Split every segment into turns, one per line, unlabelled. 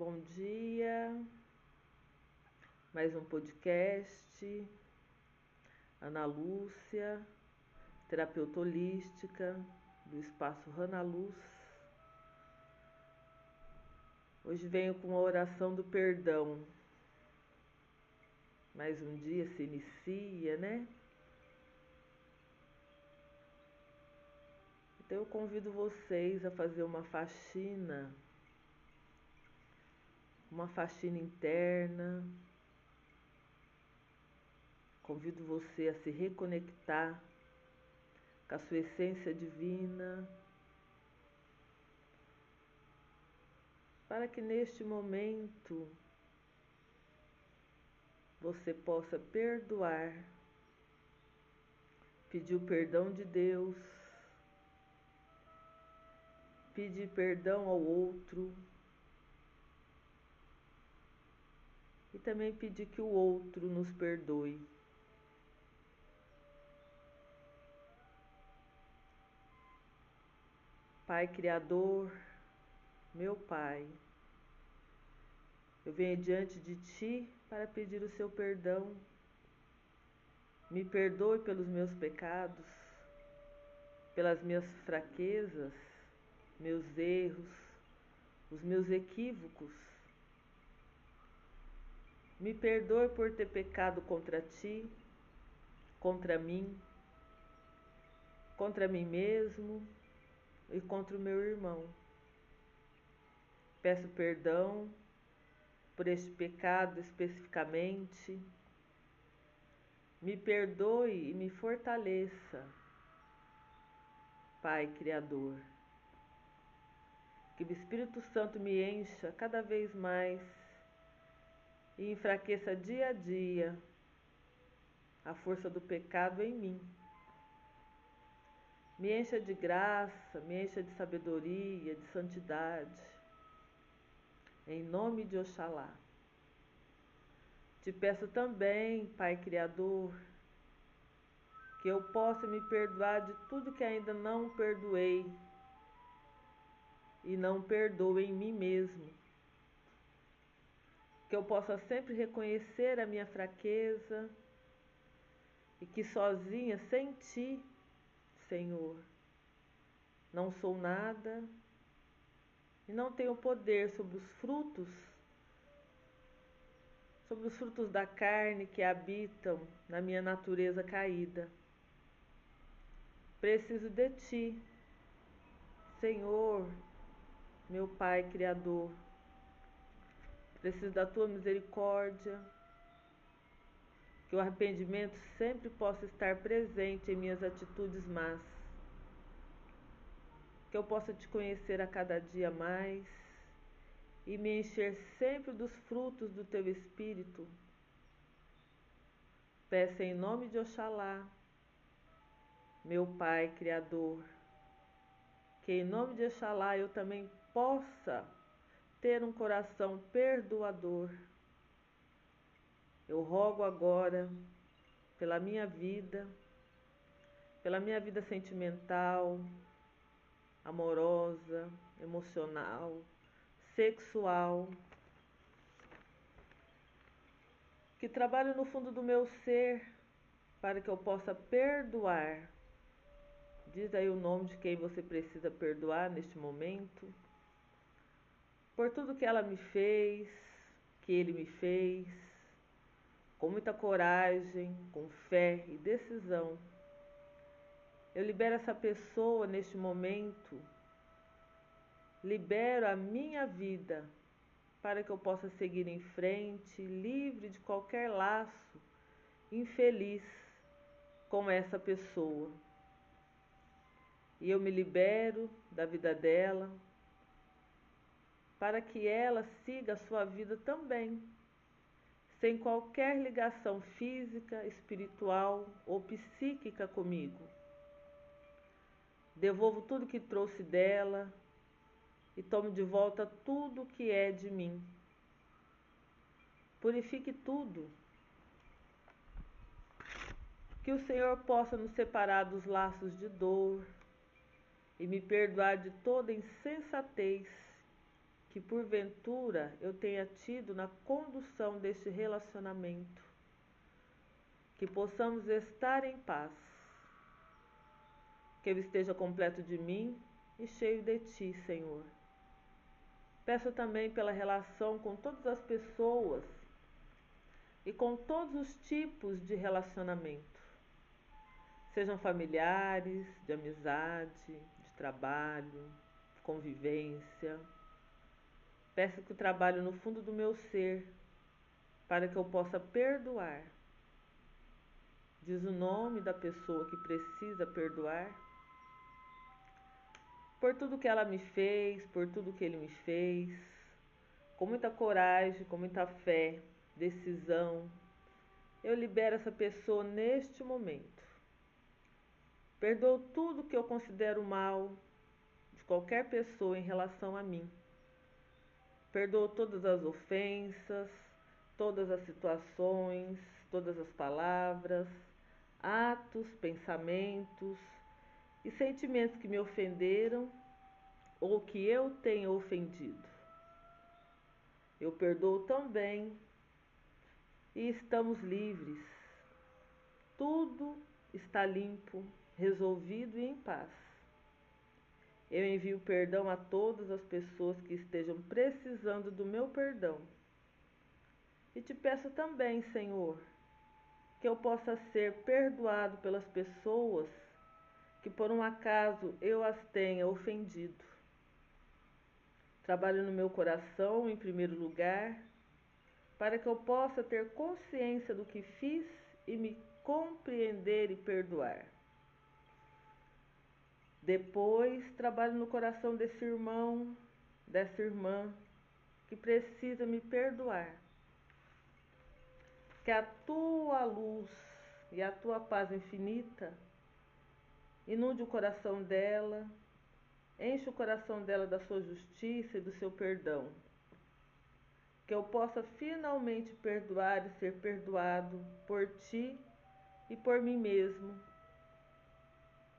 bom dia. Mais um podcast. Ana Lúcia, terapeuta holística do espaço Rana Luz. Hoje venho com a oração do perdão. Mais um dia se inicia, né? Então eu convido vocês a fazer uma faxina uma faxina interna. Convido você a se reconectar com a sua essência divina, para que neste momento você possa perdoar, pedir o perdão de Deus, pedir perdão ao outro. E também pedir que o outro nos perdoe. Pai Criador, meu Pai, eu venho diante de Ti para pedir o Seu perdão. Me perdoe pelos meus pecados, pelas minhas fraquezas, meus erros, os meus equívocos me perdoe por ter pecado contra ti, contra mim, contra mim mesmo e contra o meu irmão. Peço perdão por este pecado especificamente. Me perdoe e me fortaleça, Pai Criador. Que o Espírito Santo me encha cada vez mais e enfraqueça dia a dia a força do pecado em mim. Me encha de graça, me encha de sabedoria, de santidade. Em nome de Oxalá. Te peço também, Pai Criador, que eu possa me perdoar de tudo que ainda não perdoei e não perdoo em mim mesmo que eu possa sempre reconhecer a minha fraqueza e que sozinha, sem ti, Senhor, não sou nada e não tenho poder sobre os frutos, sobre os frutos da carne que habitam na minha natureza caída. Preciso de ti, Senhor, meu Pai Criador. Preciso da tua misericórdia. Que o arrependimento sempre possa estar presente em minhas atitudes más. Que eu possa te conhecer a cada dia mais e me encher sempre dos frutos do teu espírito. Peço em nome de Oxalá, meu Pai Criador, que em nome de Oxalá eu também possa ter um coração perdoador. Eu rogo agora pela minha vida, pela minha vida sentimental, amorosa, emocional, sexual, que trabalhe no fundo do meu ser para que eu possa perdoar. Diz aí o nome de quem você precisa perdoar neste momento por tudo que ela me fez, que ele me fez, com muita coragem, com fé e decisão. Eu libero essa pessoa neste momento, libero a minha vida para que eu possa seguir em frente, livre de qualquer laço infeliz com essa pessoa. E eu me libero da vida dela, para que ela siga a sua vida também, sem qualquer ligação física, espiritual ou psíquica comigo. Devolvo tudo que trouxe dela e tomo de volta tudo que é de mim. Purifique tudo. Que o Senhor possa nos separar dos laços de dor e me perdoar de toda insensatez que porventura eu tenha tido na condução deste relacionamento. Que possamos estar em paz. Que ele esteja completo de mim e cheio de ti, Senhor. Peço também pela relação com todas as pessoas e com todos os tipos de relacionamento, sejam familiares, de amizade, de trabalho, convivência. Peço que o trabalho no fundo do meu ser para que eu possa perdoar. Diz o nome da pessoa que precisa perdoar por tudo que ela me fez, por tudo que ele me fez, com muita coragem, com muita fé, decisão. Eu libero essa pessoa neste momento. Perdoo tudo que eu considero mal de qualquer pessoa em relação a mim. Perdoo todas as ofensas, todas as situações, todas as palavras, atos, pensamentos e sentimentos que me ofenderam ou que eu tenha ofendido. Eu perdoo também e estamos livres. Tudo está limpo, resolvido e em paz. Eu envio perdão a todas as pessoas que estejam precisando do meu perdão. E te peço também, Senhor, que eu possa ser perdoado pelas pessoas que por um acaso eu as tenha ofendido. Trabalho no meu coração em primeiro lugar, para que eu possa ter consciência do que fiz e me compreender e perdoar. Depois, trabalho no coração desse irmão, dessa irmã que precisa me perdoar. Que a tua luz e a tua paz infinita inunde o coração dela, enche o coração dela da sua justiça e do seu perdão. Que eu possa finalmente perdoar e ser perdoado por ti e por mim mesmo,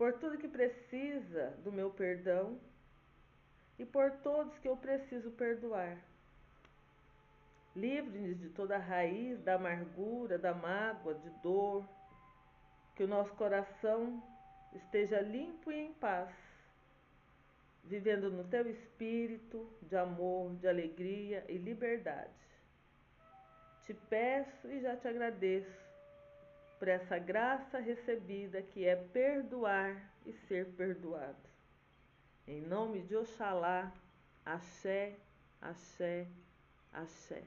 por tudo que precisa do meu perdão e por todos que eu preciso perdoar. Livre-nos de toda raiz da amargura, da mágoa, de dor, que o nosso coração esteja limpo e em paz, vivendo no teu espírito de amor, de alegria e liberdade. Te peço e já te agradeço por essa graça recebida que é perdoar e ser perdoado. Em nome de Oxalá, axé, axé, axé.